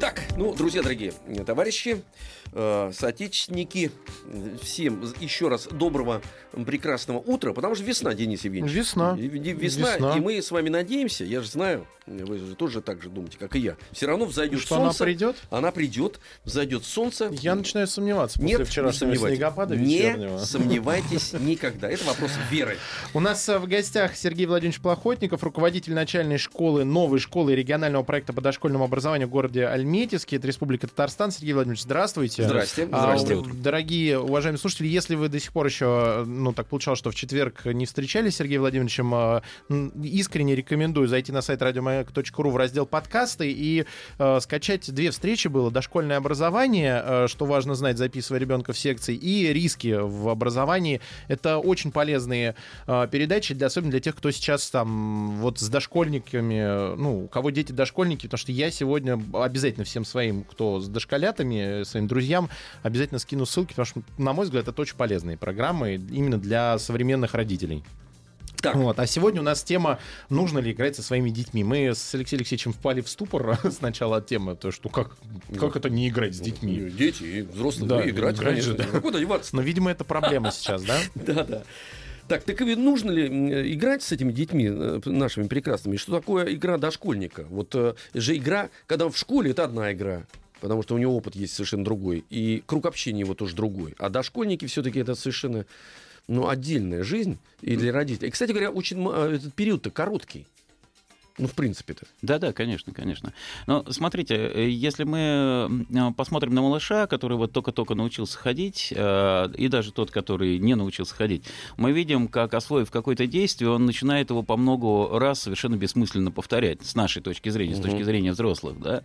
Так, ну, друзья дорогие, товарищи, э, соотечественники, всем еще раз доброго, прекрасного утра, потому что весна, Денис Евгеньевич. Весна. Весна, Весна. и мы с вами надеемся, я же знаю, вы же тоже так же думаете, как и я. Все равно взойдет Что она солнце. придет? Она придет, взойдет солнце. Я начинаю сомневаться после Нет, не вчерашнего сомневайтесь. снегопада Не вечернего. сомневайтесь никогда. Это вопрос веры. У нас э, в гостях Сергей Владимирович Плохотников, руководитель начальной школы, новой школы регионального проекта по дошкольному образованию в городе Альметьевске, это Республика Татарстан. Сергей Владимирович, здравствуйте. Здрасте. А, Здрасте. дорогие уважаемые слушатели, если вы до сих пор еще, ну, так получалось, что в четверг не встречались с Сергеем Владимировичем, м, искренне рекомендую зайти на сайт радиомаяк.ру в раздел подкасты и э, скачать две встречи было. Дошкольное образование, э, что важно знать, записывая ребенка в секции, и риски в образовании. Это очень полезные э, передачи, для, особенно для тех, кто сейчас там вот с дошкольниками, ну, у кого дети дошкольники, потому что я сегодня обязательно всем своим, кто с дошколятами, э, своим друзьям, обязательно скину ссылки, потому что, на мой взгляд, это очень полезные программы именно для современных родителей. Так. Вот. А сегодня у нас тема «Нужно ли играть со своими детьми?». Мы с Алексеем Алексеевичем впали в ступор сначала от темы, то что как, как это не играть с детьми? Дети и взрослые Да, ну, играть, играть же, конечно. да. Куда деваться? Но, видимо, это проблема сейчас, да? Да, да. Так, так и нужно ли м, играть с этими детьми э, нашими прекрасными? Что такое игра дошкольника? Вот э, же игра, когда в школе, это одна игра. Потому что у него опыт есть совершенно другой. И круг общения его тоже другой. А дошкольники все-таки это совершенно ну, отдельная жизнь и для родителей. И, кстати говоря, очень э, этот период-то короткий. Ну, в принципе-то. Да-да, конечно, конечно. Но смотрите, э, если мы э, посмотрим на малыша, который вот только-только научился ходить, э, и даже тот, который не научился ходить, мы видим, как, освоив какое-то действие, он начинает его по много раз совершенно бессмысленно повторять, с нашей точки зрения, с Мгм. точки зрения взрослых, да.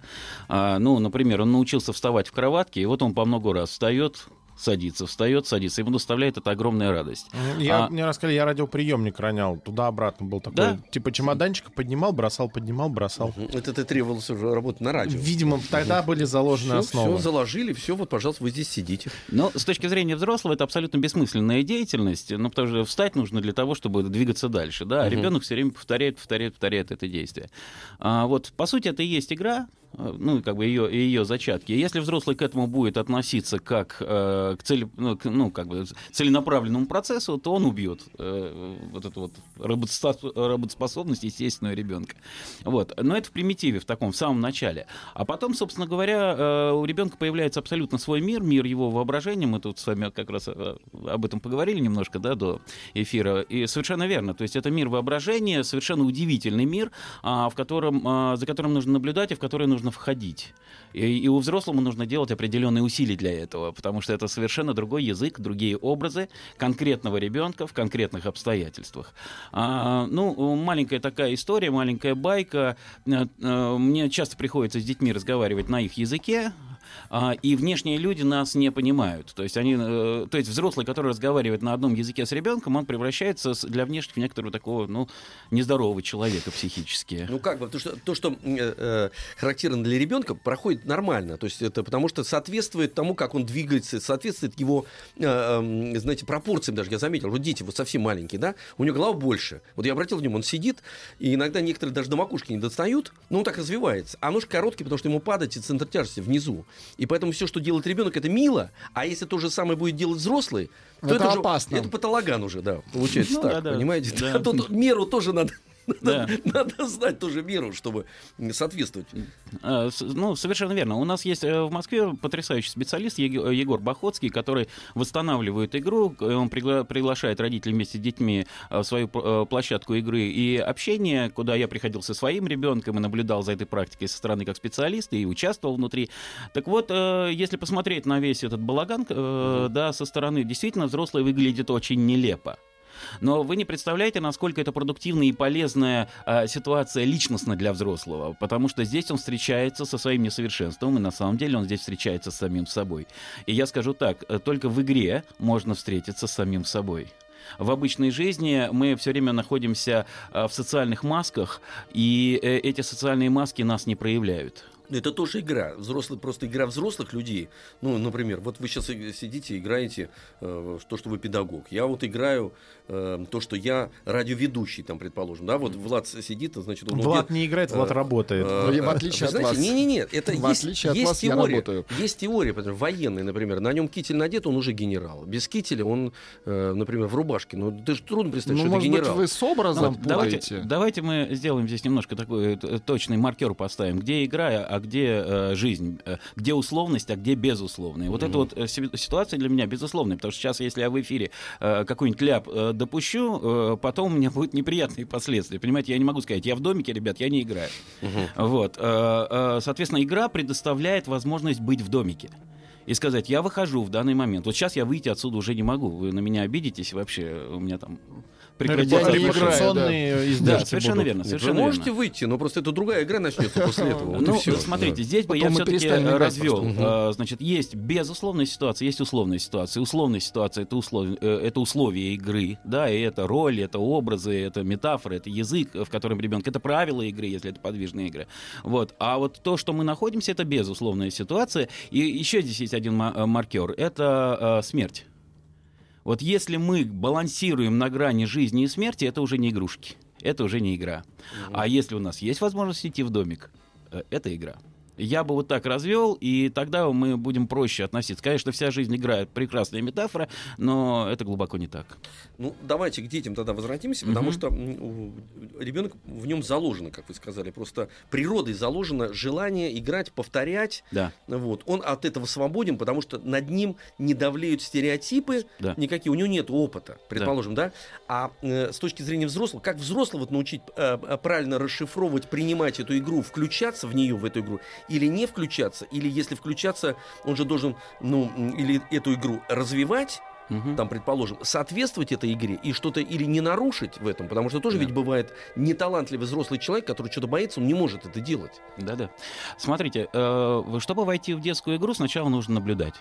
А, ну, например, он научился вставать в кроватке, и вот он по много раз встает, садится, встает, садится. Ему доставляет это огромная радость. Я, А- мне рассказали, я радиоприемник ронял, туда-обратно был такой, Да? типа чемоданчик, поднимал, бросал, поднимал, бросал. Это ты требовалось уже работать на радио. Видимо, тогда были заложены Все, основы. заложили, все, вот, пожалуйста, вы здесь сидите. Но с точки зрения взрослого это абсолютно бессмысленная деятельность, ну, потому что встать нужно для того, чтобы двигаться дальше, да, а Мгм. ребенок все время повторяет, повторяет, повторяет это действие. А, вот, по сути, это и есть игра, ну, как бы ее, ее зачатки. И если взрослый к этому будет относиться как э, к, цели, ну, к- ну, как бы целенаправленному процессу, то он убьет э, вот эту вот работоспос- работоспособность естественного ребенка. Вот. Но это в примитиве, в таком, в самом начале. А потом, собственно говоря, э, у ребенка появляется абсолютно свой мир, мир его воображения. Мы тут с вами как раз э, об этом поговорили немножко, да, до эфира. И совершенно верно. То есть это мир воображения, совершенно удивительный мир, а, в котором, а, за которым нужно наблюдать и в который нужно входить. И, и у взрослому нужно делать определенные усилия для этого, потому что это совершенно другой язык, другие образы конкретного ребенка в конкретных обстоятельствах. А, ну, маленькая такая история, маленькая байка. Э, э, Мне часто приходится с детьми разговаривать на их языке, и внешние люди нас не понимают. То есть, они, э, то есть взрослый, который разговаривает на одном языке с ребенком, он превращается для внешних в некоторого такого ну, нездорового человека психически. Ну как бы, то, что, то, что э, э, характерно для ребенка, проходит нормально. То есть это потому что соответствует тому, как он двигается, соответствует его, э, э, знаете, пропорциям даже. Я заметил, вот дети вот совсем маленькие, да, у него голова больше. Вот я обратил внимание, он сидит, и иногда некоторые даже до макушки не достают, но он так развивается. А ножки короткие, потому что ему падать, и центр тяжести внизу. И поэтому все, что делает ребенок, это мило, а если то же самое будет делать взрослый, то Это это, уже- опасно. это патологан уже, да, получается Ну, так, да-да. понимаете? Да. Тут меру тоже надо Да. надо знать тоже меру, чтобы соответствовать. А, Ну, совершенно верно. У нас есть э, в Москве потрясающий специалист Ег- Егор Бахотский, который восстанавливает игру. Э, Он пригла- приглашает родителей вместе с детьми э, в свою э, площадку игры и общения, куда я приходил со своим ребенком и наблюдал за этой практикой со стороны как специалист и участвовал внутри. Так вот, э, если посмотреть на весь этот балаган, э, да, со стороны, действительно, взрослый выглядит очень нелепо. Но вы не представляете, насколько это продуктивная и полезная а, ситуация личностно для взрослого, потому что здесь он встречается со своим несовершенством, и на самом деле он здесь встречается с самим собой. И я скажу так, э, только в игре можно встретиться с самим собой. В обычной жизни мы все время находимся а, в социальных масках, и э, эти социальные маски нас не проявляют. Это тоже игра. Взрослый, просто игра взрослых людей. Ну, например, вот вы сейчас сидите, играете э, то, что вы педагог. Я вот играю э, то, что я радиоведущий, там, предположим. Да, вот Влад сидит, значит, он Влад не играет, Влад э, работает. э, Ну, в отличие от вас. Не-не-не, это В есть, отличие от есть вас, я теория. работаю. Есть теория, например, военный, например. На нем китель надет, он уже генерал. Без кителя он, э, например, в рубашке. Ну, ты же трудно представить, Ну, что может это быть, генерал. вы с образом Вот давайте, давайте мы сделаем здесь немножко такой точный маркер поставим, где игра, а где э, жизнь, где условность, а где безусловная. Вот эта вот си- ситуация для меня безусловная, потому что сейчас, если я в эфире э, какой-нибудь ляп э, допущу, э, потом у меня будут неприятные последствия. Понимаете, я не могу сказать, я в домике, ребят, я не играю. Вот, э, э, соответственно, игра предоставляет возможность быть в домике. И сказать, я выхожу в данный момент. Вот сейчас я выйти отсюда уже не могу. Вы на меня обидитесь вообще. У меня там прекратится Я не играю, Репутационные да, издержки совершенно будут. верно, совершенно вы можете верно. выйти, но просто это другая игра начнется после этого. Ну, смотрите, здесь бы я все-таки играть развел. А, Значит, есть безусловная ситуация, есть условная ситуация. Условная ситуация это, услов... э, это условия игры, да, и это роль, это образы, это метафоры, это язык, в котором ребенок, это правила игры, если это подвижные игры. Вот. А вот то, что мы находимся, это безусловная ситуация. И еще здесь есть один ма- э, маркер, это э, смерть. Вот если мы балансируем на грани жизни и смерти, это уже не игрушки. Это уже не игра. А если у нас есть возможность идти в домик, э, это игра. Я бы вот так развел, и тогда мы будем проще относиться. Конечно, вся жизнь играет прекрасная метафора, но это глубоко не так. Ну, давайте к детям тогда возвратимся, потому что ребенок в нем заложено, как вы сказали, просто природой заложено желание играть, повторять. Да. Вот. Он от этого свободен, потому что над ним не давлеют стереотипы Да. никакие, у него нет опыта, предположим, да. А э, с точки зрения взрослого, как взрослого вот научить э, э, правильно расшифровывать, принимать эту игру, включаться в нее, в эту игру, или не включаться, или если включаться, он же должен, ну, или эту игру развивать, Мгм. там, предположим, соответствовать этой игре и что-то или не нарушить в этом, потому что тоже Да. ведь бывает неталантливый взрослый человек, который что-то боится, он не может это делать. Да-да. Смотрите, э, чтобы войти в детскую игру, сначала нужно наблюдать.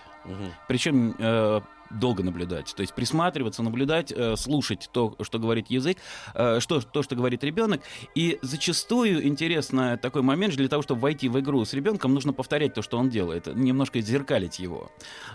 Причем э, долго наблюдать. То есть присматриваться, наблюдать, э, слушать то, что говорит язык, э, что, то, что говорит ребенок. И зачастую интересно такой момент, для того, чтобы войти в игру с ребенком, нужно повторять то, что он делает, немножко зеркалить его.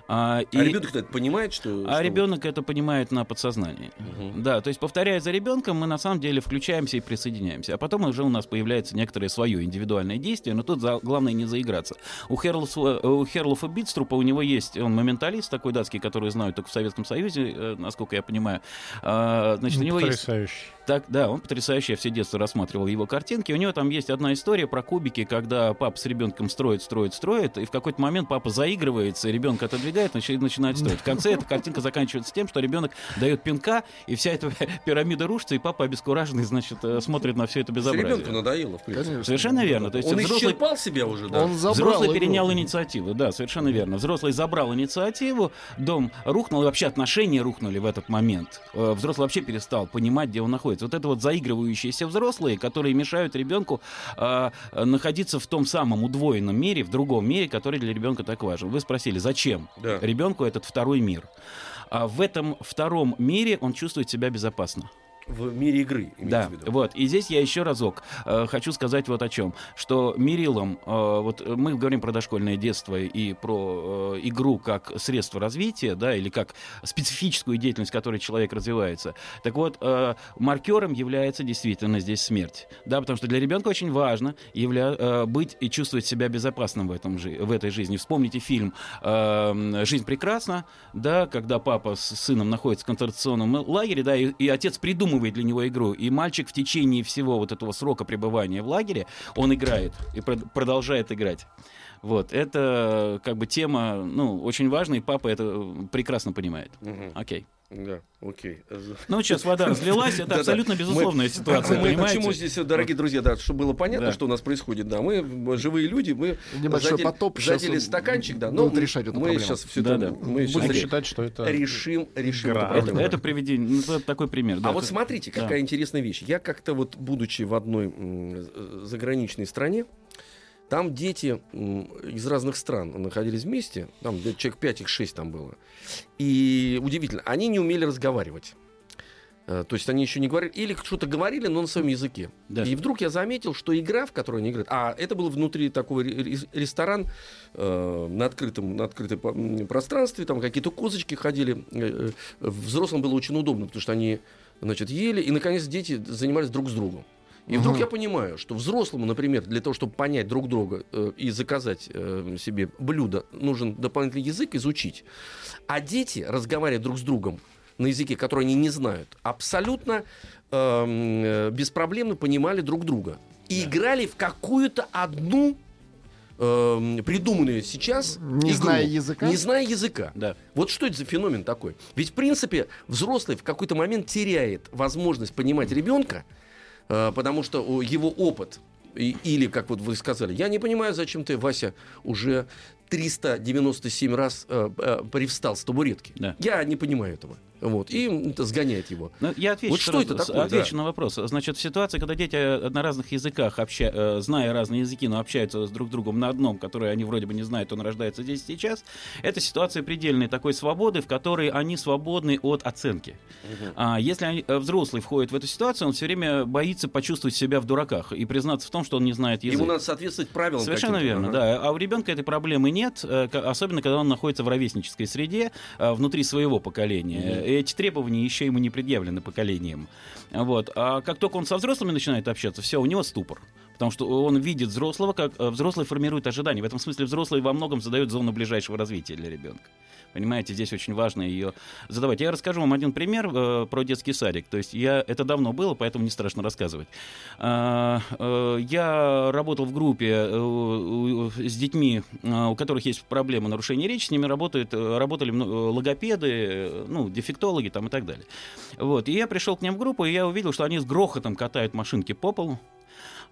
А, и- А ребенок это понимает, что... а что- ребенок это понимает на подсознании. Мгм. Да, то есть повторяя за ребенком, мы на самом деле включаемся и присоединяемся. А потом уже у нас появляется некоторое свое индивидуальное действие, но тут за- главное не заиграться. У, Херлофа, у Херлофа Битструпа у него есть, он моменталист такой датский, который знают только в Советском Союзе, э, насколько я понимаю. А, значит, у него есть Потрясающе. так, да, он потрясающий, я все детство рассматривал его картинки. У него там есть одна история про кубики, когда папа с ребенком строит, строит, строит, и в какой-то момент папа заигрывается, и ребенка отодвигает, начи- начинает строить. В конце эта картинка заканчивается тем, что ребенок дает пинка, и вся эта пирамида рушится, и папа обескураженный, значит, э, смотрит на все это Ребенку безобразие. надоело, в принципе. Конечно. Совершенно верно. То есть Он взрослый исчерпал себя уже, да? Он забрал Взрослый игру. перенял инициативу, да, совершенно верно. Взрослый забрал инициативу, дом рухнул, и вообще отношения рухнули в этот момент. Э, Взрослый вообще перестал понимать, где он находится. Вот это вот заигрывающиеся взрослые, которые мешают ребенку э, находиться в том самом удвоенном мире, в другом мире, который для ребенка так важен. Вы спросили, зачем Да. ребенку этот второй мир? А в этом втором мире он чувствует себя безопасно. В мире игры, Да, в виду. вот. И здесь я еще разок э, хочу сказать вот о чем. Что мерилом, э, вот мы говорим про дошкольное детство и про э, игру как средство развития, да, или как специфическую деятельность, в которой человек развивается. Так вот, э, маркером является действительно здесь смерть. Да, потому что для ребенка очень важно явля- э, быть и чувствовать себя безопасным в, этом жи- в этой жизни. Вспомните фильм э, «Жизнь прекрасна», да, когда папа с сыном находится в концентрационном лагере, да, и, и отец придумывает для него игру, и мальчик в течение всего вот этого срока пребывания в лагере, он играет и прод- продолжает играть. Вот, это как бы тема, ну, очень важная, и папа это прекрасно понимает. Мгм. Окей. Да, окей. Ну, сейчас вода разлилась, это абсолютно безусловная Мы- ситуация, мы понимаете? Почему здесь, дорогие друзья, да, чтобы было понятно, Да. что у нас происходит, да, мы м, живые люди, мы Небольшой задели, потоп задели стаканчик, да, но решать эту мы проблему. сейчас все Да-да. мы щас Будем ре- считать, что это... решим, решим эту Это, проблему. это приведение, ну, это такой пример. да, А вот это- смотрите, да. какая интересная вещь. Я как-то вот, будучи в одной э, заграничной стране, там дети из разных стран находились вместе, там человек 5, их 6 там было. И удивительно, они не умели разговаривать. Э, То есть они еще не говорили, или что-то говорили, но на своем языке. Да. И вдруг я заметил, что игра, в которой они играют, а это был внутри ре- ресторан э, на открытом, на открытом пространстве, там какие-то козочки ходили. Э, Взрослым было очень удобно, потому что они, значит, ели, и наконец дети занимались друг с другом. И вдруг я понимаю, что взрослому, например, для того, чтобы понять друг друга э, и заказать э, себе блюдо, нужен дополнительный язык изучить. А дети, разговаривая друг с другом на языке, который они не знают, абсолютно эм, э, беспроблемно понимали друг друга. И играли в какую-то одну эм, придуманную сейчас Не игру, зная языка? Не зная языка. Да. Вот что это за феномен такой? Ведь, в принципе, взрослый в какой-то момент теряет возможность понимать ребенка, э, потому что его опыт, и- или, как вот вы сказали, я не понимаю, зачем ты, Вася, уже 397 раз э, э, привстал с табуретки. Да. Я не понимаю этого. Вот. И сгоняет его. Ну, я отвечу, Вот что это такое, отвечу да. на вопрос. Значит, в ситуации, когда дети э, на разных языках, обща- э, зная разные языки, но общаются с друг другом на одном, который они вроде бы не знают, он рождается здесь сейчас, это ситуация предельной такой свободы, в которой они свободны от оценки. А если они- э, взрослый входит в эту ситуацию, он все время боится почувствовать себя в дураках и признаться в том, что он не знает язык. Ему надо соответствовать правилам. Совершенно верно, Ага. да. А у ребенка этой проблемы нет, особенно когда он находится в ровеснической среде, внутри своего поколения. И Эти требования еще ему не предъявлены поколением. Вот. А как только он со взрослыми начинает общаться, все, у него ступор. Потому что он видит взрослого, как э, взрослый формирует ожидания. В этом смысле взрослый во многом задает зону ближайшего развития для ребенка. Понимаете, здесь очень важно ее задавать. Я расскажу вам один пример э, про детский садик. То есть я это давно было, поэтому не страшно рассказывать. А, э, я работал в группе э, у- с детьми, э, у которых есть проблемы нарушения речи, с ними работают, э, работали э, логопеды, э, ну, дефектологи там и так далее. Вот. И я пришел к ним в группу, и я увидел, что они с грохотом катают машинки по полу.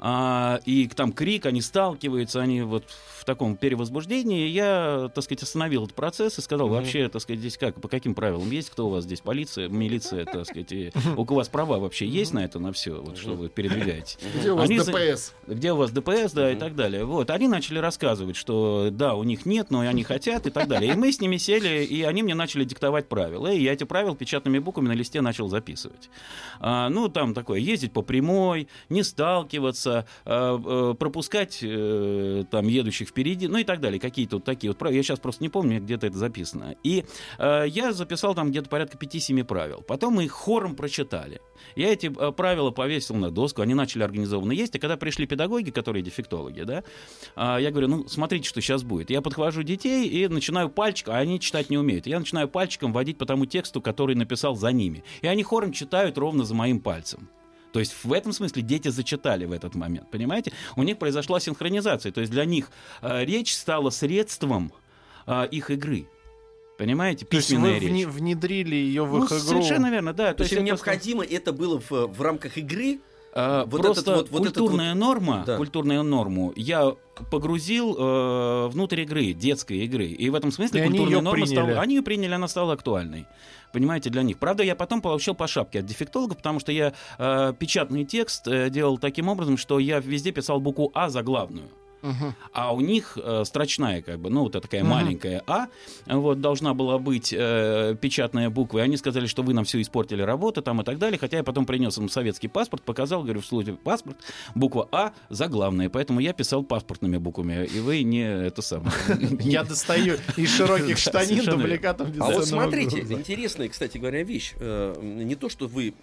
А, и там крик, они сталкиваются, они вот в таком перевозбуждении. Я, так сказать, остановил этот процесс и сказал, вообще, так сказать, здесь как, по каким правилам есть, кто у вас здесь, полиция, милиция, так сказать, и у вас права вообще есть на это, на все, вот что вы передвигаете? Где у вас Они ДПС? где у вас ДПС, да, и так далее. Вот, они начали рассказывать, что да, у них нет, но они хотят и так далее. И мы с ними сели, и они мне начали диктовать правила. И я эти правила печатными буквами на листе начал записывать. А, ну, там такое, ездить по прямой, не сталкиваться, а, э, пропускать э, там едущих впереди, ну и так далее. Какие-то вот такие вот правила. Я сейчас просто не помню, где-то это записано. И э, я записал там где-то порядка 5-7 правил. Потом мы их хором прочитали. Я эти э, правила повесил на доску, они начали организованно есть. И когда пришли педагоги, которые дефектологи, да, а, я говорю, ну, смотрите, что сейчас будет. Я подхвожу детей и начинаю пальчиком, а они читать не умеют. Я начинаю пальчиком водить по тому тексту, который написал за ними. И они хором читают ровно за моим пальцем. То есть в этом смысле дети зачитали в этот момент, понимаете? У них произошла синхронизация, то есть для них э, речь стала средством э, их игры. Понимаете? То есть Письменная вы речь. вне- внедрили ее в Ну, их игру. совершенно верно, да. То есть им это просто- необходимо это было в, в рамках игры. А, Вот Просто этот вот- вот этот культурная норма, Да. культурную норму я погрузил э, внутрь игры, детской игры. И в этом смысле И культурная норма приняли. стала... Они ее приняли, она стала актуальной. Понимаете, для них. Правда, я потом получил по шапке от дефектолога, потому что я э, печатный текст э, делал таким образом, что я везде писал букву А заглавную. Мгм. А у них э, строчная, как бы, ну, вот такая Мгм. маленькая А, вот, должна была быть э, печатная буква. И они сказали, что вы нам все испортили работу там и так далее. Хотя я потом принес им советский паспорт, показал, говорю, в случае паспорт, буква А заглавная. Поэтому я писал паспортными буквами. И вы не это самое. Я достаю из широких штанин дубликатом А вот смотрите, интересная, кстати говоря, вещь. Э, Не то, что вы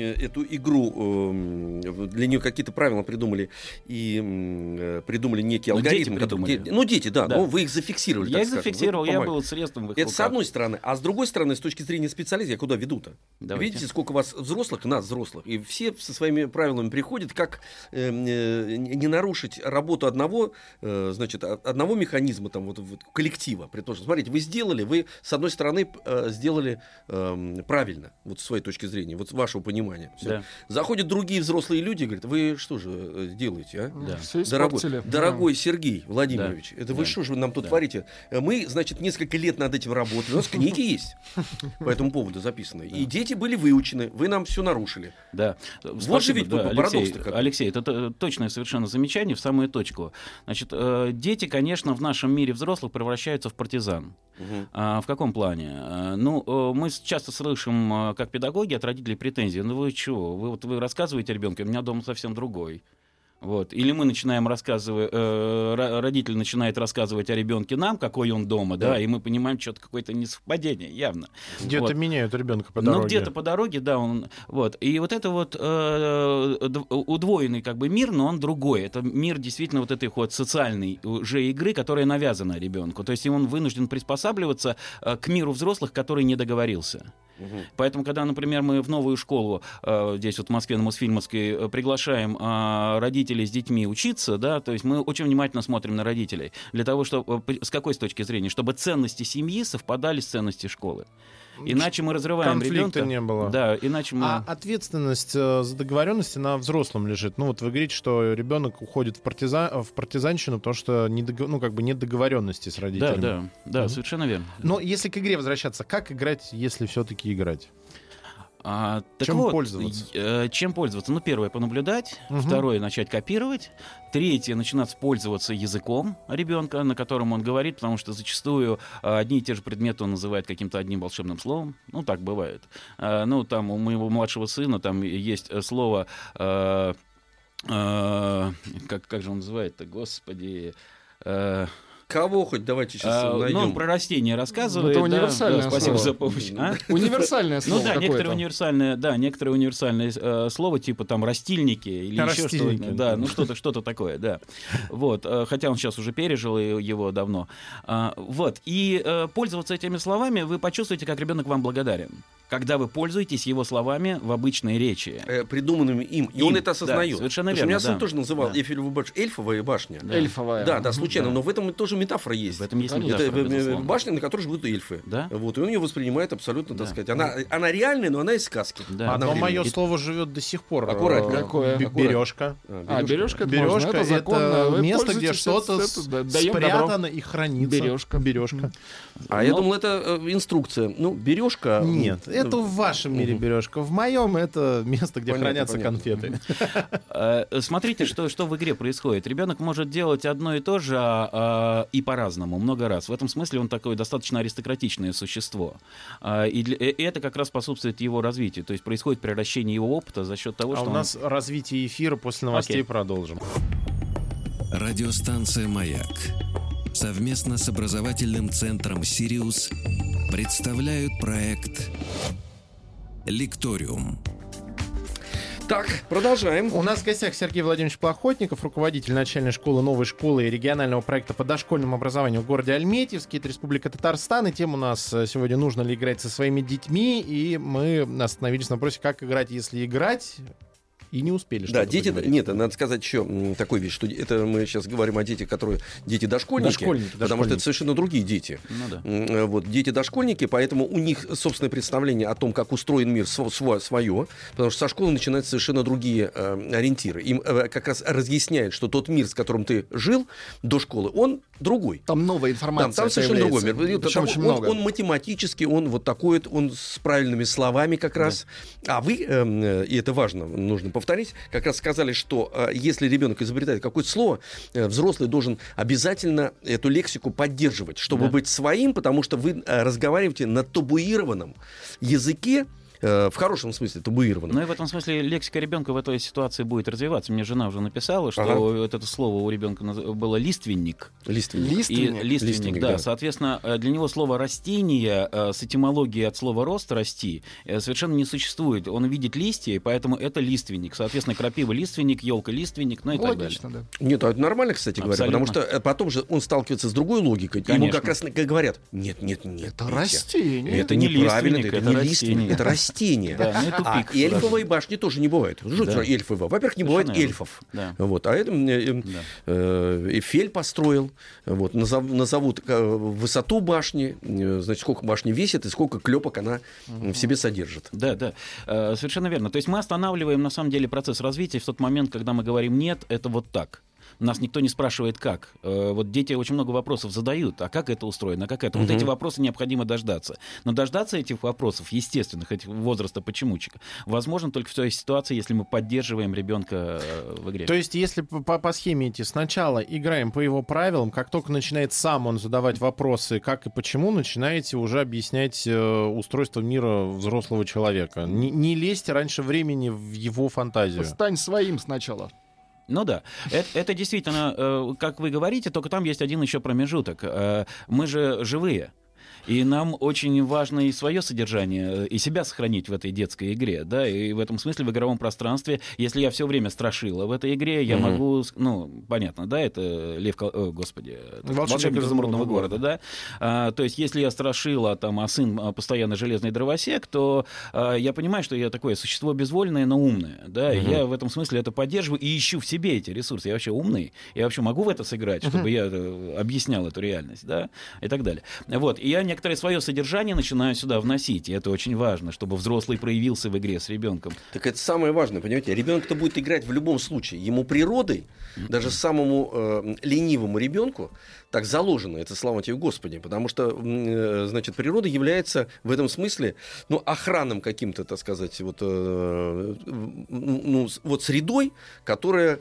эту игру, э, для нее какие-то правила придумали и э, придумали некий Ну, дети алгоритм. который- придумали. де- ну, дети, да, Да. ну, вы их зафиксировали. Я их скажем, вы зафиксировал, я был средством в их Это с руках. одной стороны. А с другой стороны, с точки зрения специалиста, я куда веду-то? Давайте. Видите, сколько вас взрослых, нас взрослых, и все со своими правилами приходят, как э, э, не нарушить работу одного, э, значит, одного механизма, там, вот, вот, коллектива. При том, что, смотрите, вы сделали, вы, с одной стороны, э, сделали эм, правильно, вот с своей точки зрения, вот с вашего понимания. Всё. Да. Заходят другие взрослые люди и говорят, вы что же э, делаете, а? Да. Все Дорогой, дорогой Сергей Владимирович, это вы Да. что же вы нам тут Да. творите? Э, Мы, значит, несколько лет над этим работали. У нас книги есть по этому поводу записаны. И дети были выучены, вы нам все нарушили. Да. Вот же ведь да, парадокс-то Алексей. Алексей, это т- точное совершенно замечание в самую точку. Значит, э, дети, конечно, в нашем мире взрослых превращаются в партизан. Мгм. А, в каком плане? А, Ну, э, мы часто слышим, а, как педагоги, от родителей претензии. Ну вы чего? Вы, вот, вы рассказываете ребенку, у меня дом совсем другой. Вот. Или мы начинаем рассказывать, э, ро- родитель начинает рассказывать о ребенке нам, какой он дома, да, Да. и мы понимаем, что-то какое-то несовпадение, явно. Где-то Вот. меняют ребенка по дороге. Ну, где-то по дороге, да, он. Вот. И вот это вот э, удвоенный как бы мир, но он другой. Это мир действительно вот этой вот социальной уже игры, которая навязана ребенку. То есть он вынужден приспосабливаться э, к миру взрослых, который не договорился. Поэтому, когда, например, мы в новую школу э, здесь вот в Москве на Мосфильмовской э, приглашаем э, родителей с детьми учиться, да, то есть мы очень внимательно смотрим на родителей для того, чтобы с какой с точки зрения, чтобы ценности семьи совпадали с ценностями школы. Иначе мы разрываем Конфликта ребенка. не было. Да, иначе мы. А ответственность э, за договоренности на взрослом лежит. Ну вот вы говорите, что ребенок уходит в, партиза... в партизанщину, потому что не дог- ну, как бы нет договоренности с да, родителями. да, да, Мгм. совершенно верно. Но если к игре возвращаться, как играть, если все-таки играть? А, так Чем вот, пользоваться? э, чем пользоваться? Ну, первое, понаблюдать. Мгм. Второе, начать копировать. Третье, начинать пользоваться языком ребенка, на котором он говорит, потому что зачастую э, одни и те же предметы он называет каким-то одним волшебным словом. Ну, так бывает. Э, Ну, там у моего младшего сына там есть э, слово... э, э, как, как же он называет-то, господи... э, Кого хоть давайте сейчас а, найдем. ну, он про растения рассказывает. Это да, универсальное да, спасибо слово. за помощь. А? Универсальное слово Ну да, некоторые универсальные, да, некоторые универсальные э, слова типа там растильники или еще что-то, да, ну что-то, что-то такое, да. Вот, э, хотя он сейчас уже пережил его давно. А, вот и э, пользоваться этими словами вы почувствуете, как ребенок вам благодарен, когда вы пользуетесь его словами в обычной речи. Э, придуманными им. И Им, он это да, осознает. совершенно Потому что У меня верно, сын да. тоже называл Да. Эйфелеву башню эльфовая башня. Да. Эльфовая. Да, да, случайно, Да. но в этом тоже метафора есть. В этом есть Конечно. Это метафора, э, безусловно. башня, на которой живут эльфы. Да. Вот, и он ее воспринимает абсолютно, так Да. сказать. Она, она реальная, но она из сказки. Да. Одновременно. мое слово живет до сих пор. Э, Какое? б- Аккуратнее. Бережка. А, бережка это Бережка это это, законно. Место, где что-то это- с- да, даем добро. спрятано и хранится. Бережка. Бережка. А я Но- думал, это э, инструкция. Ну, бережка. Нет, это в вашем мире бережка. В моем это место, где Понятно, хранятся понятно. конфеты. Э, Смотрите, что, что в игре происходит. Ребенок может делать одно и то же а, и по-разному, много раз. В этом смысле он такое достаточно аристократичное существо. А, И, для- и это как раз способствует его развитию. То есть происходит превращение его опыта за счет того, А что у он- нас развитие эфира после новостей Окей. продолжим. Радиостанция «Маяк» совместно с образовательным центром «Сириус» представляют проект «Лекториум». Так, продолжаем. У нас в гостях Сергей Владимирович Плохотников, руководитель начальной школы, новой школы и регионального проекта по дошкольному образованию в городе Альметьевске, это Республика Татарстан. И тема у нас сегодня «Нужно ли играть со своими детьми?» И мы остановились на вопросе, как играть, если играть, и не успели Да, дети, поговорить. нет, надо сказать еще м, такую вещь, что это мы сейчас говорим о детях, которые дети дошкольники, Дошкольники, потому что дошкольники. это совершенно другие дети. Ну да. Э, Вот, дети дошкольники, поэтому у них собственное представление о том, как устроен мир сво- свое, потому что со школы начинаются совершенно другие э, ориентиры. Им э, как раз разъясняют, что тот мир, с которым ты жил до школы, он другой. Там новая информация. Там, там совершенно другой мир. Там очень он, много. он математически, он вот такой, вот, он с правильными словами как раз. А вы, эм, э, и это важно, нужно повторить, как раз сказали, что э, если ребенок изобретает какое-то слово, э, взрослый должен обязательно эту лексику поддерживать, чтобы Да. быть своим, потому что вы э, разговариваете на табуированном языке, э, в хорошем смысле табуированном. Ну и в этом смысле лексика ребенка в этой ситуации будет развиваться. Мне жена уже написала, что Ага. вот это слово у ребенка было лиственник. Лиственник. Лиственник. И лиственник, Лиственник, да. да. Соответственно, э, для него слово растение э, с этимологией от слова рост расти совершенно не существует. Он видит листья, и поэтому это лиственник. Соответственно, крапива лиственник, елка лиственник, ну и так далее. Логично, да. Нет, а это нормально, кстати говоря, Абсолютно. потому что потом же он сталкивается с другой логикой. Ему Конечно. как раз говорят, нет, нет, нет. Это растение. Это не неправильно, это, это не лиственник, это растение. Да, ну и А тупик и даже. эльфовой башни тоже не бывает. Что Да. эльфовая? Во-первых, не бывает Совершенно верно. эльфов. Да. Вот, а это э, э, э, Эйфель построил. Вот, назов- назовут э, высоту башни, э, значит, сколько башни весит и сколько клепок она в себе содержит. Да, да, совершенно верно. То есть мы останавливаем на самом деле процесс развития в тот момент, когда мы говорим нет, это вот так. Нас никто не спрашивает, как. Э, Вот дети очень много вопросов задают. А как это устроено? А как это? Вот эти вопросы необходимо дождаться. Но дождаться этих вопросов, естественных, этих возраста почемучика, возможно только в той ситуации, если мы поддерживаем ребенка э, в игре. То есть, если по, по- по схеме идти, сначала играем по его правилам, как только начинает сам он задавать вопросы, как и почему, начинаете уже объяснять э, устройство мира взрослого человека. Не, не лезьте раньше времени в его фантазию. Стань своим сначала. Ну да, это, это действительно, э, как вы говорите, только там есть один еще промежуток. Э, Мы же живые. И нам очень важно и свое содержание, э, и себя сохранить в этой детской игре, да, и в этом смысле в игровом пространстве, если я все время страшила в этой игре, я Мгм. могу, ну, понятно, да, это Лев, о, господи, это Волшебник волшебник изумрудного города, да, А, то есть если я страшила, там, а сын а, постоянно железный дровосек, то а, я понимаю, что я такое существо безвольное, но умное, да, Мгм. я в этом смысле это поддерживаю и ищу в себе эти ресурсы. Я вообще умный, я вообще могу в это сыграть, чтобы я э, объяснял эту реальность, да, и так далее. Вот, и я некоторое свое содержание начинаю сюда вносить, и это очень важно, чтобы взрослый проявился в игре с ребенком. Так это самое важное, понимаете? Ребенок-то будет играть в любом случае. Ему природой, даже самому э, ленивому ребенку, так заложено, это слава тебе Господи, потому что, э, значит, природа является в этом смысле, ну, охранным каким-то, так сказать, вот, э, ну, вот средой, которая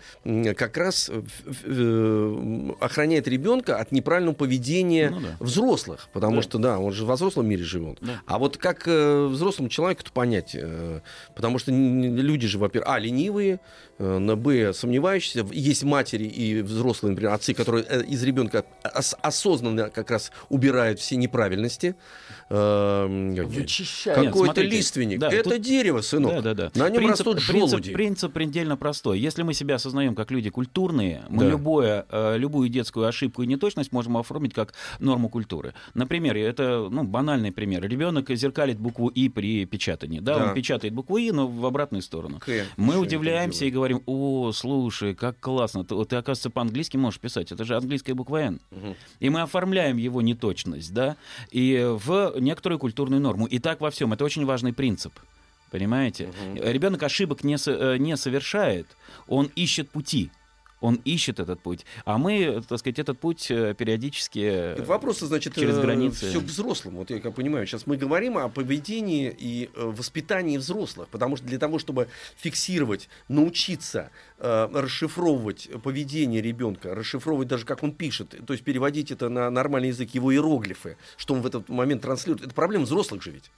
как раз э, э, охраняет ребенка от неправильного поведения Ну да. взрослых, потому Да. что, да, он же во взрослом мире живет. Да. А вот как э, взрослому человеку-то понять, э, потому что люди же, во-первых, а, ленивые, на б, сомневающиеся, есть матери и взрослые, например, отцы, которые э, из ребенка ос- осознанно как раз убирают все неправильности. Э, Вычищай. Нет, Какой-то лиственник. да, это тут- дерево, сынок. Да, да, да. На нем принцип, растут принцип- желуди. принцип предельно простой. Если мы себя осознаем как люди культурные, мы Да. любое, э, любую детскую ошибку и неточность можем оформить как норму культуры. Например, это ну, банальный пример. Ребенок зеркалит букву И при печатании. Да, Да. он печатает букву И, но в обратную сторону. К. Мы удивляемся и говорим, о, слушай, как классно, ты, ты, оказывается, по-английски можешь писать, это же английская буква «Н». Мгм. И мы оформляем его неточность, да, и в некоторую культурную норму. И так во всем. Это очень важный принцип. Понимаете? Ребенок ошибок не, э, не совершает, он ищет пути. Он ищет этот путь. А мы, так сказать, этот путь э, периодически... э, Это вопросы, значит, через границы. все к взрослым. Вот я как понимаю, сейчас мы говорим о поведении и э, воспитании взрослых, потому что для того, чтобы фиксировать, научиться э, расшифровывать поведение ребенка, расшифровывать даже как он пишет, то есть переводить это на нормальный язык, его иероглифы, что он в этот момент транслирует, это проблема взрослых же ведь.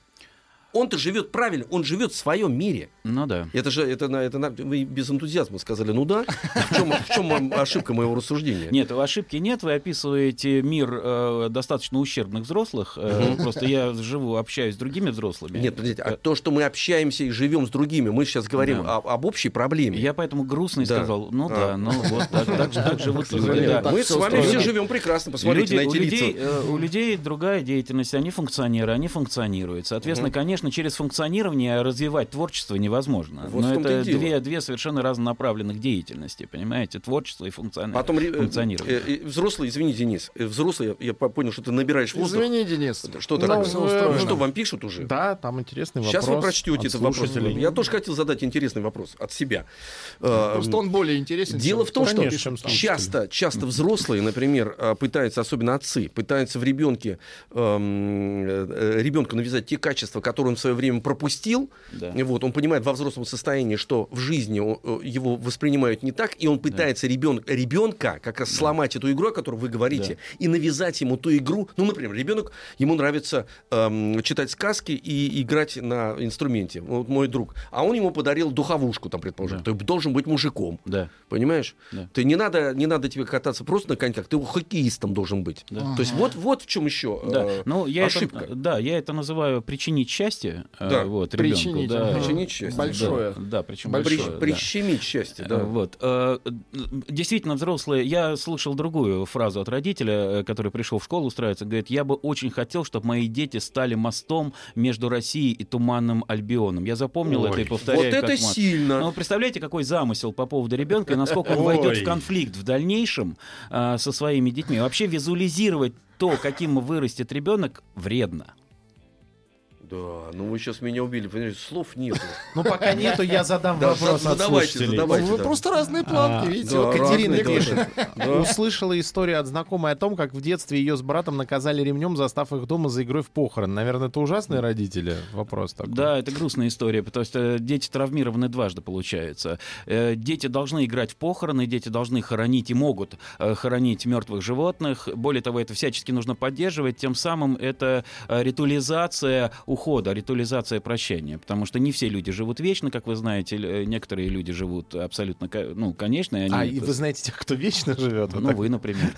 Он-то живет правильно, он живет в своем мире. Ну да. Это же, это, на- это, на- вы без энтузиазма сказали, ну да, в чем, в чем ошибка моего рассуждения? Нет, ошибки нет. Вы описываете мир э, достаточно ущербных взрослых. Э, Просто я живу, общаюсь с другими взрослыми. Нет, подождите, а то, что мы общаемся и живем с другими, мы сейчас говорим Да. о- об общей проблеме. Я поэтому грустно Да. сказал, ну А. да, ну вот так, так, так живут люди. да. так мы с вами все живем прекрасно, посмотрите Люди- на у, эти людей, лица. э, у людей другая деятельность, они функционеры, они функционируют. Соответственно, конечно, через функционирование развивать творчество невозможно. Вот Но это две, две совершенно разнонаправленных деятельности, понимаете? Творчество и функционирование. Потом э, функционирование. э, э, взрослые, извини, Денис, э, взрослые, я, я по- понял, что ты набираешь воздух. Извини, Денис. Что Так такое? всё Ну, устроено. что, вам пишут уже? Да, там интересный вопрос. Сейчас вы прочтете от этот вопрос. Я тоже хотел задать интересный вопрос от себя. Э, Просто он более интересен. Дело в том, то, что Конечно, часто, часто взрослые, например, э, пытаются, особенно отцы, пытаются в ребенке ребенку навязать те качества, которые он в свое время пропустил. Да. И Вот, он понимает во взрослом состоянии, что в жизни его воспринимают не так, и он пытается ребен, ребенка как раз сломать эту игру, о которой вы говорите, и навязать ему ту игру. Ну, например, ребенок, ему нравится эм, читать сказки и играть на инструменте. Вот мой друг. А он ему подарил духовушку, там, предположим. Да. Ты должен быть мужиком. Да. Понимаешь? Да. Ты не надо, не надо тебе кататься просто на коньках, ты хоккеистом должен быть. Да. То есть вот, вот в чем еще Да, э, ну, я ошибка. Это, да, я это называю причинить счастье э, Да, вот, ребенку. причинить, да. Причинить счастье. Большое. Да, да причем При- большое. да. прищемить счастье, Э, да. Вот. Э, Действительно, взрослые... Я слышал другую фразу от родителя, э, который пришел в школу устраиваться. Говорит, я бы очень хотел, чтобы мои дети стали мостом между Россией и Туманным Альбионом. Я запомнил Ой, это и повторяю. вот как это мат. сильно. Ну, представляете, какой замысел по поводу ребенка, и насколько он войдет Ой. в конфликт в дальнейшем со своими детьми. Вообще визуализировать то, каким вырастет ребенок, вредно. Да, ну вы сейчас меня убили, понимаете, слов нет. Ну, пока нету, я задам Да, вопрос от слушателей. задавайте. Вы просто разные планки, А, видите? да, вот Катерина пишет. Услышала историю от знакомой о том, как в детстве ее с братом наказали ремнем, застав их дома за игрой в похорон. Наверное, это ужасные родители? Вопрос такой. Да, это грустная история, потому что дети травмированы дважды, получается. Э, Дети должны играть в похороны, дети должны хоронить и могут э, хоронить мертвых животных. Более того, это всячески нужно поддерживать. Тем самым это э, ритуализация ухода, ритуализация прощения. Потому что не все люди живут вечно, как вы знаете. Э, Некоторые люди живут абсолютно, ну, конечно. они А, и вы знаете тех, кто вечно живет? Вот Ну, так. вы, например.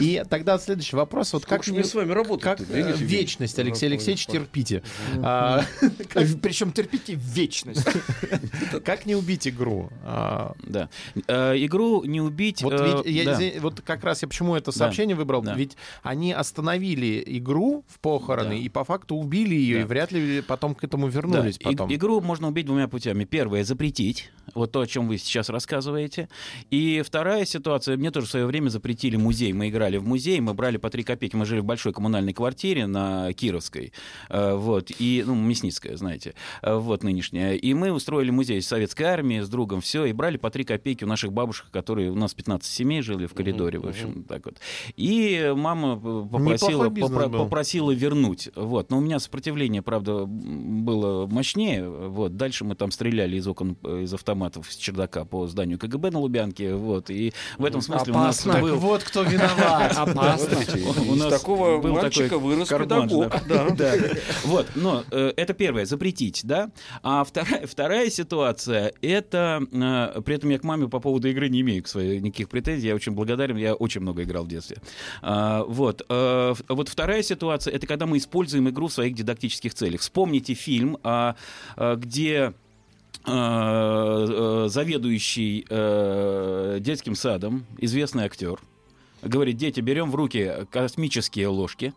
И тогда следующий вопрос. Вот как мне не- с вами работать? как э, вечность, Алексей Алексеевич, терпите. А, Причем терпите вечность. Как не убить игру? А, Да. Э, Игру не убить... Вот, э, ведь я- да. извини, вот как раз я почему это сообщение выбрал. да. Ведь они остановили игру в похороны Да. и по факту убили ее, Да. и вряд ли потом к этому Да, вернулись. и- потом. Игру можно убить двумя путями. Первое запретить, вот то, о чем вы сейчас рассказываете. И вторая ситуация, мне тоже в свое время запретили музей. Мы играли в музей, мы брали по 3 копейки, мы жили в большой коммунальной квартире на Кировской, э, вот, и, ну, Мясницкая, знаете, э, вот нынешняя. И мы устроили музей советской армии с другом, все, и брали по 3 копейки у наших бабушек, которые у нас 15 семей жили в коридоре, в общем, так вот. И мама попросила, попро- попросила вернуть, вот. Но у меня сопротивление, правда, было мощнее, вот. Дальше мы там стреляли из окон, э, из автоматов с чердака по зданию КГБ на Лубянке, вот. И в этом смысле Опасно. у нас был... вот кто виноват. Опасно. У нас такого был мальчика такой вырос карман, педагог. Да. Да. Вот, но э, это первое, запретить, да. А вторая, вторая ситуация, это, э, при этом я к маме по поводу игры не имею к своей никаких претензий, я очень благодарен, я очень много играл в детстве. А, вот, э, вот вторая ситуация, это когда мы используем игру в своих дидактических целях. Вспомните фильм, а, а, где э, заведующий э, детским садом, известный актер, говорит, дети, берем в руки космические ложки.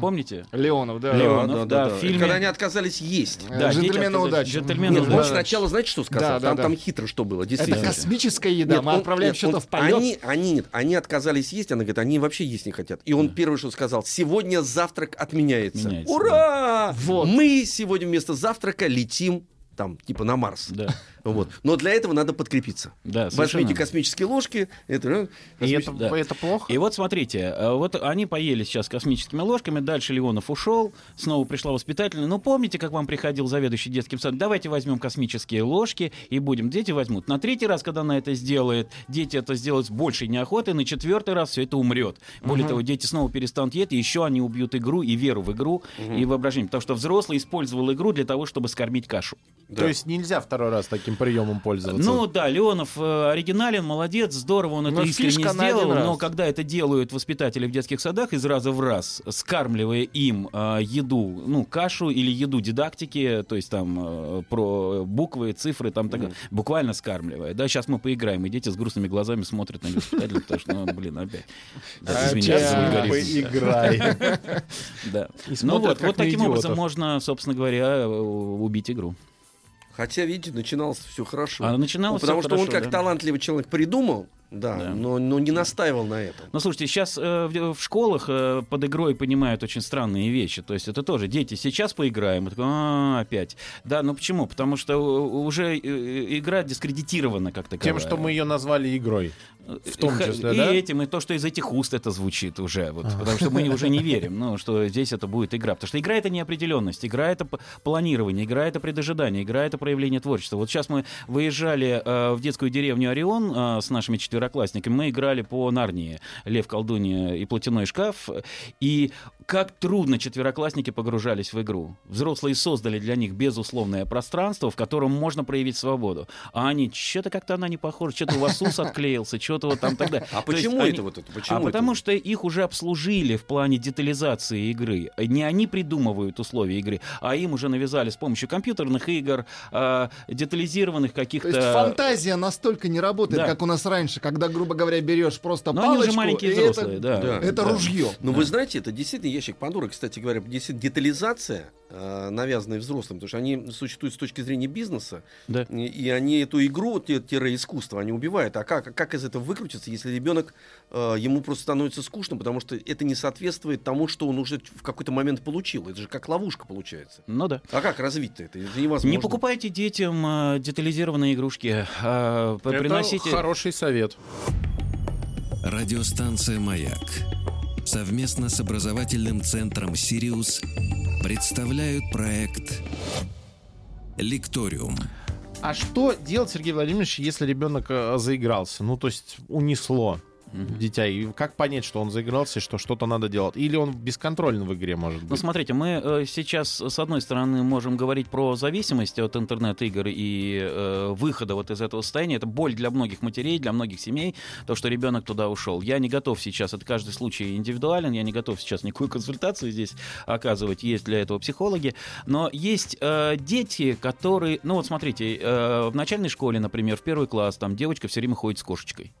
Помните? Леонов, да. Леонов, да, в фильме- Когда они отказались есть. Э, Да, дети Джентльмены удачи. Джентльмены Нет, удачи. он сначала, знаете, что сказал? Да, да, там, да. там хитро что было, Это действительно. космическая еда. Нет, Мы он- отправляем что-то в полет. Они, они, нет, они отказались есть, она говорит, они вообще есть не хотят. И он первое, что сказал, сегодня завтрак отменяется. Отменяется, Ура! Вот. Мы сегодня вместо завтрака летим там, типа на Марс. Да, Вот. Но для этого надо подкрепиться. да, совершенно. Возьмите космические ложки. Это, э, И космич- это, Да. это плохо? И вот смотрите, э, вот они поели сейчас космическими ложками, дальше Леонов ушел, снова пришла воспитательная. Ну, помните, как вам приходил заведующий детским садом? Давайте возьмем космические ложки и будем. Дети возьмут. На третий раз, когда она это сделает, дети это сделают с большей неохотой, на четвертый раз все это умрет. Более того, дети снова перестанут есть, и еще они убьют игру и веру в игру, и воображение. Потому что взрослый использовал игру для того, чтобы скормить кашу. То есть нельзя второй раз таким приемом пользоваться? Ну да, Леонов э, оригинален, молодец, здорово, он это Но искренне фишка на сделал, но когда это делают воспитатели в детских садах из раза в раз, скармливая им э, еду, ну, кашу или еду дидактики, то есть там э, про буквы, цифры, там так, буквально скармливая. Да, сейчас мы поиграем, и дети с грустными глазами смотрят на воспитателя, потому что, ну, блин, опять. Поиграй. Да. Ну вот, вот таким образом можно, собственно говоря, э, убить игру. Хотя, видите, начиналось все хорошо. А начиналось Ну, потому что он, хорошо, как да. талантливый человек, придумал, да, Да. Но, но не настаивал на этом. Ну, слушайте, сейчас э, в, в школах э, под игрой понимают очень странные вещи. То есть это тоже дети сейчас поиграем, и такой, «А, опять. Да, ну почему? Потому что уже э, игра дискредитирована как таковая. Тем, что мы ее назвали игрой. В том числе, и да? этим, и то, что из этих уст это звучит уже. Вот, Потому что мы уже не верим, ну, что здесь это будет игра. Потому что игра — это неопределенность, игра — это планирование, игра — это предожидание, игра — это проявление творчества. Вот сейчас мы выезжали э, в детскую деревню Орион э, с нашими четвероклассниками, мы играли по Нарнии «Лев, колдунья и платяной шкаф», и как трудно четвероклассники погружались в игру. Взрослые создали для них безусловное пространство, в котором можно проявить свободу. А они, что-то как-то она не похожа, что-то у вас ус отклеился, что-то вот там тогда. А почему это вот это? Почему а это? потому что их уже обслужили в плане детализации игры. Не они придумывают условия игры, а им уже навязали с помощью компьютерных игр, а, детализированных То каких-то... есть фантазия настолько не работает, Да. как у нас раньше, когда, грубо говоря, берешь просто Но они уже палочку, маленькие взрослые, это, да. Да. это Да. ружье. Ну, вы знаете, это действительно ящик Пандоры, кстати говоря, детализация э, навязанные взрослым, потому что они существуют с точки зрения бизнеса, Да. и, и они эту игру, искусство, они убивают. А как, как из этого выкрутиться, если ребенок, э, ему просто становится скучно, потому что это не соответствует тому, что он уже в какой-то момент получил. Это же как ловушка получается. Ну да. А как развить-то это? Это невозможно. Не покупайте детям э, детализированные игрушки. а, п- Это приносите... хороший совет. Радиостанция «Маяк» совместно с образовательным центром «Сириус» представляют проект «Лекториум». А что делать, Сергей Владимирович, если ребенок э, заигрался? Ну, то есть унесло дитя. И как понять, что он заигрался что что-то надо делать? Или он бесконтролен в игре может Ну, быть? смотрите, мы э, сейчас, с одной стороны, можем говорить про зависимость от интернет-игр и э, выхода вот из этого состояния. Это боль для многих матерей, для многих семей, то, что ребенок туда ушел. Я не готов сейчас, это каждый случай индивидуален, я не готов сейчас никакую консультацию здесь оказывать, есть для этого психологи. Но есть э, дети, которые, ну вот смотрите, э, в начальной школе, например, в первый класс, там девочка все время ходит с кошечкой.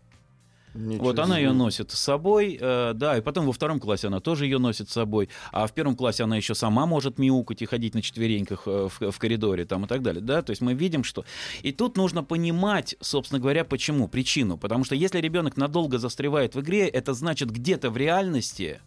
Ничего Вот она ее носит с собой, э, да, и потом во втором классе она тоже ее носит с собой, а в первом классе она еще сама может мяукать и ходить на четвереньках э, в, в коридоре там и так далее, да, то есть мы видим, что... И тут нужно понимать, собственно говоря, почему, причину, потому что если ребенок надолго застревает в игре, это значит где-то в реальности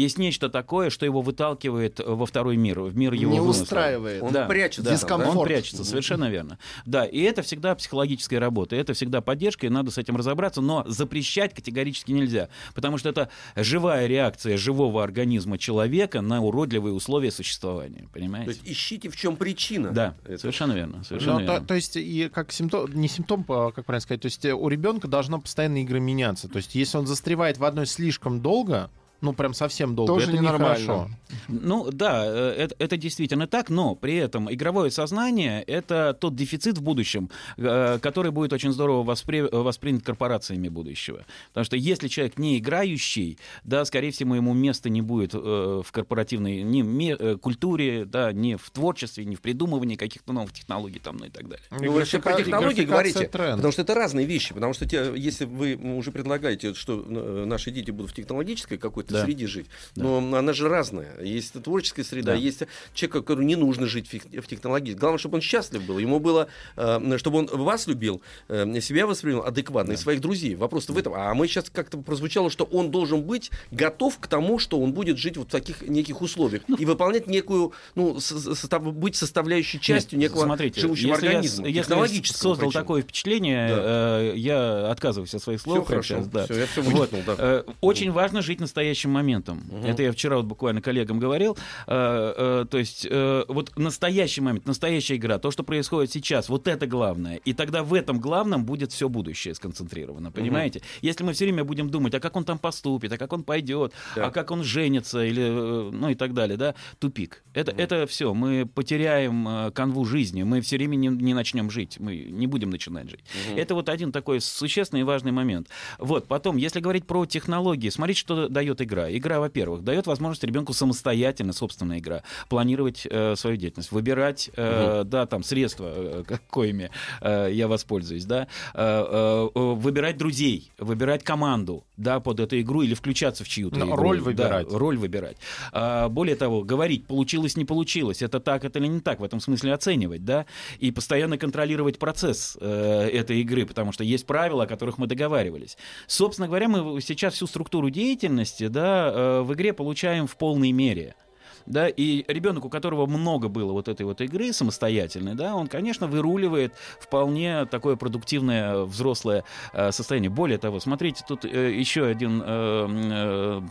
есть нечто такое, что его выталкивает во второй мир, в мир его Не вымысла. устраивает. Он Да, прячется. да, Дискомфорт. Он прячется, совершенно верно. Да, и это всегда психологическая работа, это всегда поддержка, и надо с этим разобраться, но запрещать категорически нельзя, потому что это живая реакция живого организма человека на уродливые условия существования, То понимаете? есть ищите, в чем причина. Да, этого. совершенно верно, совершенно Ну, то, верно. то есть, и как симптом, не симптом, а, как правильно сказать, то есть э, у ребенка должна постоянно игра меняться. То есть, если он застревает в одной слишком долго, ну прям совсем долго, Тоже это ненормально. Ну да, э, это, это действительно так, но при этом игровое сознание — это тот дефицит в будущем, э, который будет очень здорово воспри- воспринят корпорациями будущего. Потому что если человек не играющий, да, скорее всего, ему места не будет э, в корпоративной ни культуре, да, ни в творчестве, ни в придумывании каких-то новых технологий там, ну и так далее. Ну, вы вообще про технологии говорите, тренд. потому что это разные вещи. Потому что те- если вы уже предлагаете, что наши дети будут в технологической какой-то Да. среде жить, но она же разная. Есть творческая среда, Да. есть человек, которому не нужно жить в технологии. Главное, чтобы он счастлив был. Ему было, э, чтобы он вас любил, э, себя воспринял адекватно и своих друзей. Вопрос в этом. А мы сейчас как-то прозвучало, что он должен быть готов к тому, что он будет жить вот в таких неких условиях и выполнять некую, ну, состав- быть составляющей частью Нет, некого смотрите, живущего если я организма. если я создал причем. такое впечатление, э, я отказываюсь от своих слов. Всё хорошо, сейчас, да. всё, я всё Вот, вычитал, да. э, Очень важно жить настоящим моментом. Это я вчера вот буквально коллегам говорил. Э, э, То есть э, вот настоящий момент, настоящая игра, то, что происходит сейчас, вот это главное. И тогда в этом главном будет все будущее сконцентрировано, понимаете? Если мы все время будем думать, а как он там поступит, а как он пойдет, Да. а как он женится, или, э, ну и так далее, да, тупик. Это, это все, мы потеряем э, канву жизни, мы все время не, не начнем жить, мы не будем начинать жить. Это вот один такой существенный и важный момент. Вот, потом, если говорить про технологии, смотрите, что дает игра. Игра, во-первых, дает возможность ребенку самостоятельно, собственная игра, планировать э, свою деятельность, выбирать, э, да, там, средства, э, коими э, я воспользуюсь, да, э, э, выбирать друзей, выбирать команду, да, под эту игру или включаться в чью-то игру. роль Да, выбирать. роль выбирать. А, более того, говорить, получилось, не получилось, это так, это или не так, в этом смысле оценивать, да, и постоянно контролировать процесс э, этой игры, потому что есть правила, о которых мы договаривались. Собственно говоря, мы сейчас всю структуру деятельности, да, э, в игре получаем в полной мере. Да, и ребенок, у которого много было вот этой вот игры самостоятельной, да, он, конечно, выруливает вполне такое продуктивное взрослое э, состояние. Более того, смотрите, тут э, еще один э, э,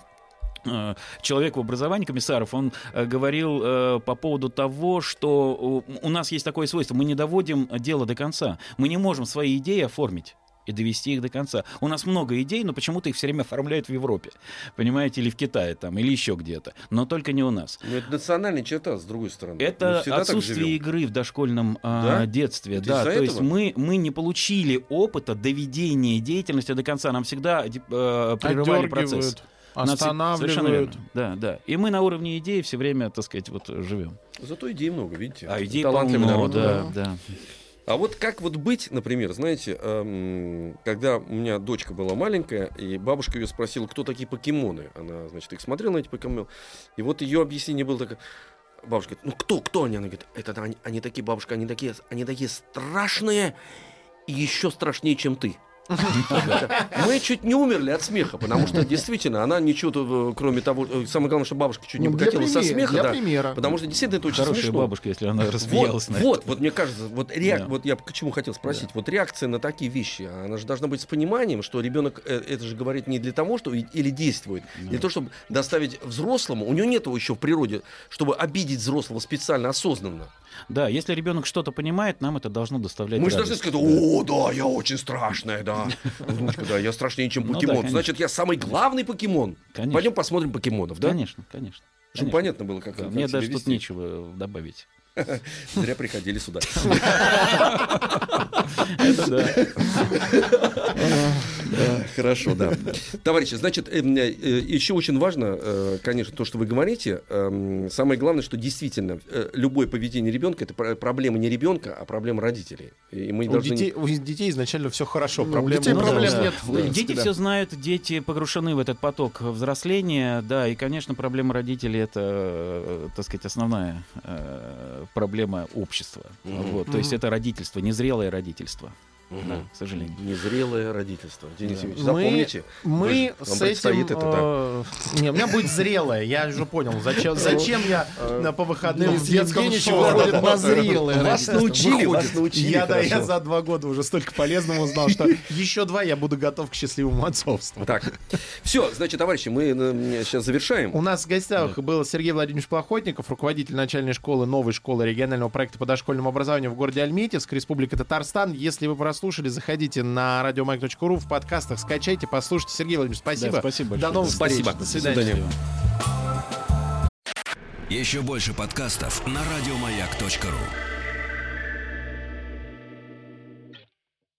э, человек в образовании, Комиссаров, он э, говорил э, по поводу того, что у нас есть такое свойство, мы не доводим дело до конца, мы не можем свои идеи оформить и довести их до конца. У нас много идей, но почему-то их все время оформляют в Европе, понимаете, или в Китае там, или еще где-то, но только не у нас. Ну, это национальная черта, с другой стороны. Это отсутствие игры в дошкольном а, Да? детстве. Это да, то есть этого? мы, мы не получили опыта доведения деятельности до конца. Нам всегда э, прерывали процесс. Всег- Совершенно останавливают. верно. Да, да. И мы на уровне идеи все время, так сказать, вот живем. Зато идей много, видите. А идей полно, народ. да, да. А вот как вот быть, например, знаете, эм, когда у меня дочка была маленькая, и бабушка ее спросила, кто такие покемоны. Она, значит, их смотрела на эти покемоны. И вот ее объяснение было такое. бабушка говорит, ну кто, кто они? Она говорит, это они, они такие, бабушка, они такие, они такие страшные и еще страшнее, чем ты. Мы чуть не умерли от смеха, потому что действительно она ничего, э, кроме того, э, самое главное, что бабушка чуть не Ну, покатилась со смеха, для да, примера. потому что действительно это очень Хорошая смешно. бабушка, если она рассмеялась на вот, вот мне кажется, вот, вот я к чему хотел спросить, вот реакция на такие вещи, она же должна быть с пониманием, что ребенок э, это же говорит не для того, что или действует, для того, чтобы доставить взрослому, у него нет еще в природе, чтобы обидеть взрослого специально, осознанно. Да, если ребенок что-то понимает, нам это должно доставлять Мы же должны сказать, о, да, я очень страшная, да. Внучка, да, я страшнее, чем Ну да, покемон. Значит, я самый главный покемон. Конечно. Пойдем посмотрим покемонов, да? Конечно, конечно. Чтобы понятно было, как, Да, Мне даже тут вести. нечего добавить. Зря приходили сюда. Хорошо, да. Товарищи, значит, эм, э, еще очень важно, э, конечно, то, что вы говорите. Эм, Самое главное, что действительно э, любое поведение ребенка это про- проблема не ребенка, а проблема родителей. И мы У должны... детей, у детей изначально все хорошо. Ну, проблем нет. Дети все знают, дети погружены в этот поток взросления, да, и, конечно, проблема родителей это, так сказать, основная проблема общества. Мгм. Вот, то есть это родительство, незрелое родительство, Мгм. да, к сожалению. Незрелое родительство. Денис Да. Евгеньевич, запомните. Мы Вы- с этим... это, да. э, Не, у меня будет зрелое, я уже понял. Зачем, зачем я на по выходным в детского шоу выходит на зрелое Вас научили, вас научили. Я, да, я за два года уже столько полезного узнал, что еще два я буду готов к счастливому отцовству. Так, все, значит, товарищи, мы сейчас завершаем. У нас в гостях был Сергей Владимирович Плохотников, руководитель начальной школы, новой школы регионального проекта по дошкольному образованию в городе Альметьевск, Республика Татарстан. Если вы прослушали, заходите на радиомайк.ру в подкастах, скачайте, послушайте. Сергей Владимирович, спасибо. Да, спасибо большое. До новых Спасибо. встреч. До До свидания. свидания. Счастливо. Еще больше подкастов на радиомаяк.ру.